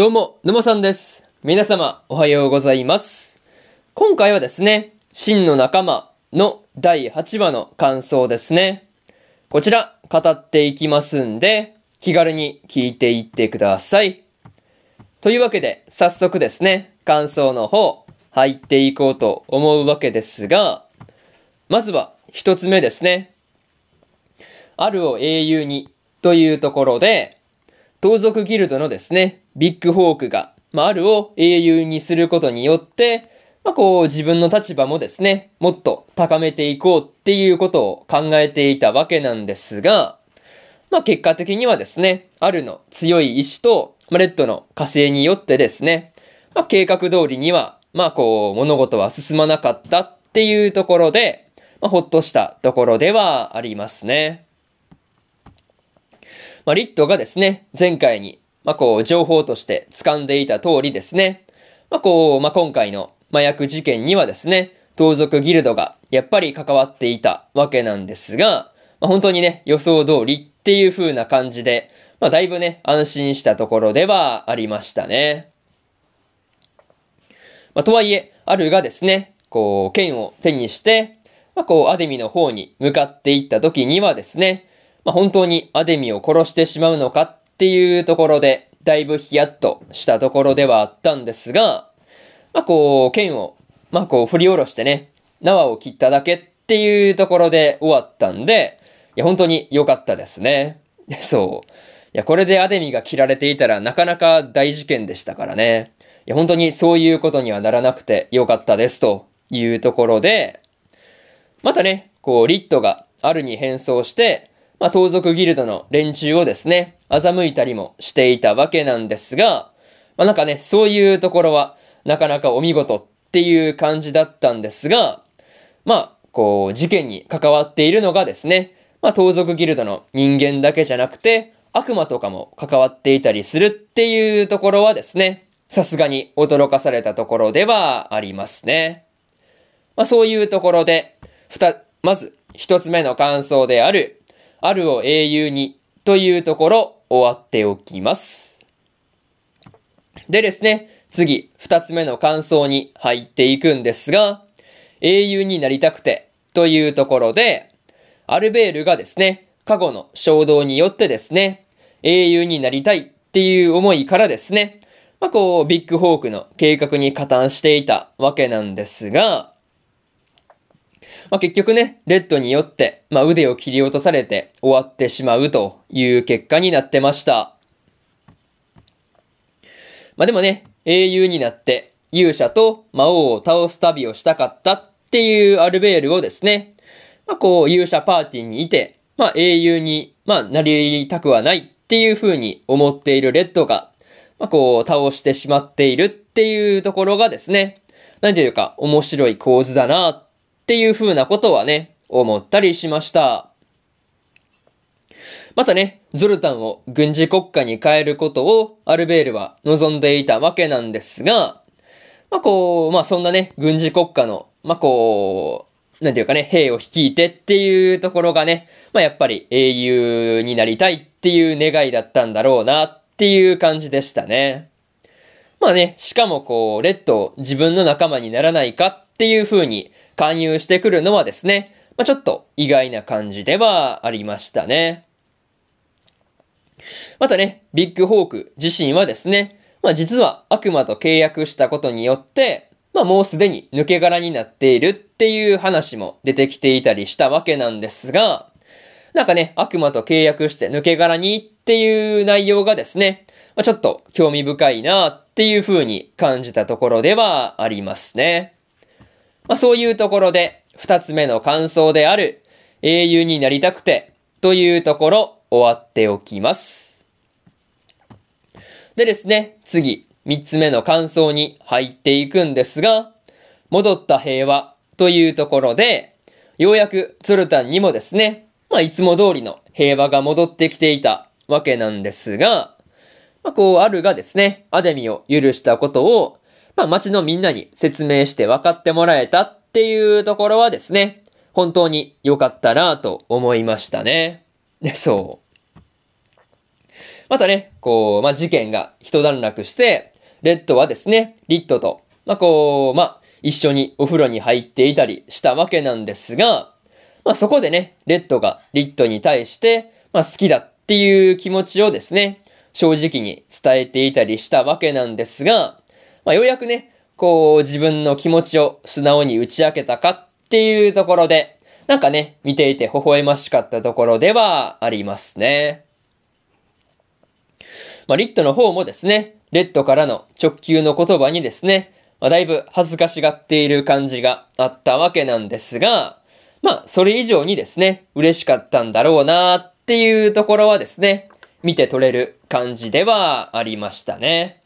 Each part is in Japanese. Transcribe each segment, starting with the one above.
どうも、沼さんです。皆様、おはようございます。今回はですね、真の仲間の第8話の感想ですね。こちら、語っていきますんで、気軽に聞いていってください。というわけで、早速ですね、感想の方、入っていこうと思うわけですが、まずは、一つ目ですね。あるを英雄に、というところで、盗賊ギルドのですね、ビッグホークが、まあ、あるを英雄にすることによって、まあ、こう、自分の立場もですね、もっと高めていこうっていうことを考えていたわけなんですが、まあ、結果的にはですね、あるの強い意志と、まあ、レッドの火星によってですね、まあ、計画通りには、まあ、こう、物事は進まなかったっていうところで、まあ、ほっとしたところではありますね。まあ、リットがですね、前回に、まあ、こう、情報として掴んでいた通りですね、まあ、こう、まあ、今回の麻薬事件にはですね、盗賊ギルドがやっぱり関わっていたわけなんですが、まあ、本当にね、予想通りっていう風な感じで、まあ、だいぶね、安心したところではありましたね。まあ、とはいえ、アルがですね、こう、剣を手にして、まあ、こう、アデミの方に向かっていった時にはですね、まあ、本当にアデミを殺してしまうのかっていうところで、だいぶヒヤッとしたところではあったんですが、まあ、こう、剣を、まあ、こう、振り下ろしてね、縄を切っただけっていうところで終わったんで、いや、本当に良かったですね。そう。いや、これでアデミが切られていたらなかなか大事件でしたからね。いや、本当にそういうことにはならなくて良かったですというところで、またね、こう、リットがアルに変装して、まあ、盗賊ギルドの連中をですね、欺いたりもしていたわけなんですが、まあ、なんかね、そういうところは、なかなかお見事っていう感じだったんですが、まあ、こう、事件に関わっているのがですね、まあ、盗賊ギルドの人間だけじゃなくて、悪魔とかも関わっていたりするっていうところはですね、さすがに驚かされたところではありますね。まあ、そういうところで、ふた、まず、一つ目の感想である、あるを英雄にというところ終わっておきます。でですね、次、二つ目の感想に入っていくんですが、英雄になりたくてというところで、アルベールがですね、過去の衝動によってですね、英雄になりたいっていう思いからですね、まあ、こう、ビッグホークの計画に加担していたわけなんですが、まあ、結局ね、レッドによって、まあ、腕を切り落とされて終わってしまうという結果になってました。まあ、でもね、英雄になって勇者と魔王を倒す旅をしたかったっていうアルベールをですね、まあ、こう勇者パーティーにいて、まあ、英雄に、まあ、なりたくはないっていう風に思っているレッドが、まあ、こう倒してしまっているっていうところがですね、なんていうか面白い構図だなっっていう風なことはね、思ったりしました。またね、ゾルタンを軍事国家に変えることをアルベールは望んでいたわけなんですが、まあこう、まあそんなね、軍事国家の、まあこう、なんていうかね、兵を率いてっていうところがね、まあやっぱり英雄になりたいっていう願いだったんだろうなっていう感じでしたね。まあね、しかもこう、レッドを自分の仲間にならないかっていう風に勧誘してくるのはですね、まあちょっと意外な感じではありましたね。またね、ビッグホーク自身はですね、まあ実は悪魔と契約したことによって、まあもうすでに抜け殻になっているっていう話も出てきていたりしたわけなんですが、なんかね、悪魔と契約して抜け殻にっていう内容がですね、まあ、ちょっと興味深いなっていう風に感じたところではありますね。まあそういうところで、二つ目の感想である、英雄になりたくて、というところ、終わっておきます。でですね、次、三つ目の感想に入っていくんですが、戻った平和というところで、ようやくツルタンにもですね、まあいつも通りの平和が戻ってきていたわけなんですが、まあこう、アルがですね、アデミを許したことを、まあ街のみんなに説明して分かってもらえたっていうところはですね、本当に良かったなと思いましたね。で、そう。またね、こう、まあ、事件が一段落して、レッドはですね、リットと、まあ、こう、まあ、一緒にお風呂に入っていたりしたわけなんですが、まあ、そこでね、レッドがリットに対して、まあ、好きだっていう気持ちをですね、正直に伝えていたりしたわけなんですが、まあ、ようやくね、こう、自分の気持ちを素直に打ち明けたかっていうところで、なんかね、見ていて微笑ましかったところではありますね。まあ、リットの方もですね、レッドからの直球の言葉にですね、まあ、だいぶ恥ずかしがっている感じがあったわけなんですが、まあ、それ以上にですね、嬉しかったんだろうなっていうところはですね、見て取れる感じではありましたね。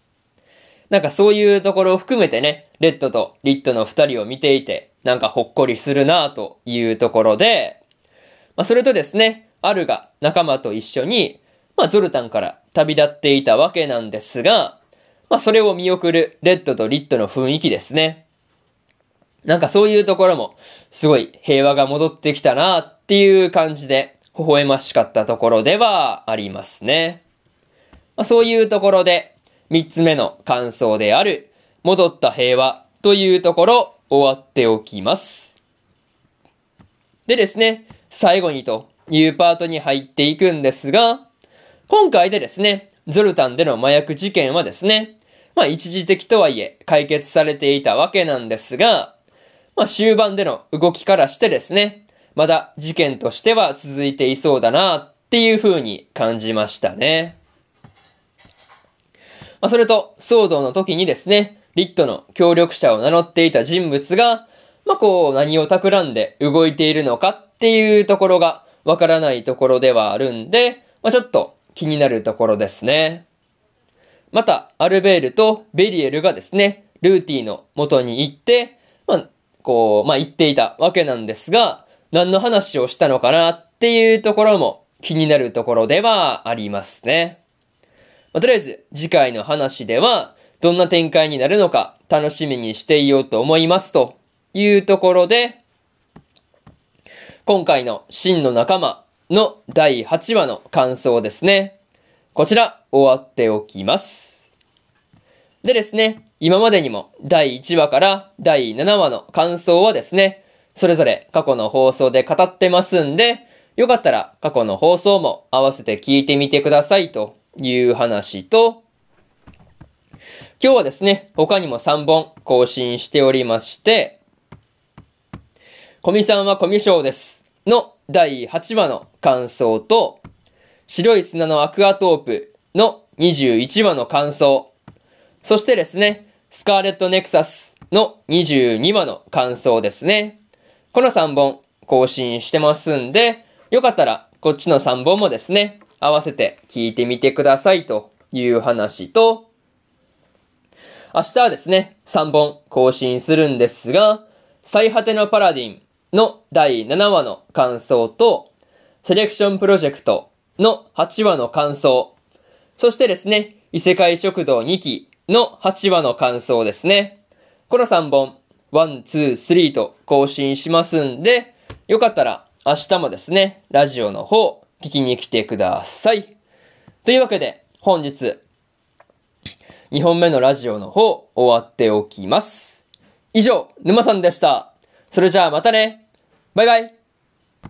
なんかそういうところを含めてね、レッドとリッドの二人を見ていて、なんかほっこりするなというところで、まあそれとですね、アルが仲間と一緒に、まあゾルタンから旅立っていたわけなんですが、まあそれを見送るレッドとリッドの雰囲気ですね。なんかそういうところも、すごい平和が戻ってきたなっていう感じで、微笑ましかったところではありますね。まあ、そういうところで、三つ目の感想である、戻った平和というところ、終わっておきます。でですね、最後にというパートに入っていくんですが、今回でですね、ゾルタンでの麻薬事件はですね、まあ一時的とはいえ解決されていたわけなんですが、まあ終盤での動きからしてですね、まだ事件としては続いていそうだなっていう風に感じましたね。まあそれと、騒動の時にですね、リットの協力者を名乗っていた人物が、まあこう何を企んで動いているのかっていうところがわからないところではあるんで、まあちょっと気になるところですね。また、アルベールとベリエルがですね、ルーティの元に行って、まあ、こう、まあ、言っていたわけなんですが、何の話をしたのかなっていうところも気になるところではありますね。まあ、とりあえず、次回の話では、どんな展開になるのか楽しみにしていようと思いますというところで、今回の真の仲間の第8話の感想ですね。こちら終わっておきます。でですね、今までにも第1話から第7話の感想はですね、それぞれ過去の放送で語ってますんで、よかったら過去の放送も合わせて聞いてみてくださいという話と、今日はですね、他にも3本更新しておりまして、コミさんはコミショウですの第8話の感想と、白い砂のアクアトープの21話の感想、そしてですね、スカーレットネクサスの22話の感想ですね。この3本更新してますんで、よかったらこっちの3本もですね、合わせて聞いてみてくださいという話と、明日はですね、3本更新するんですが、最果てのパラディンの第7話の感想と、セレクションプロジェクトの8話の感想、そしてですね、異世界食堂2期の8話の感想ですね。この3本、1、2、3と更新しますんで、よかったら明日もですね、ラジオの方、聞きに来てください。というわけで、本日、2本目のラジオの方、終わっておきます。以上、沼さんでした。それじゃあまたね。バイバイ。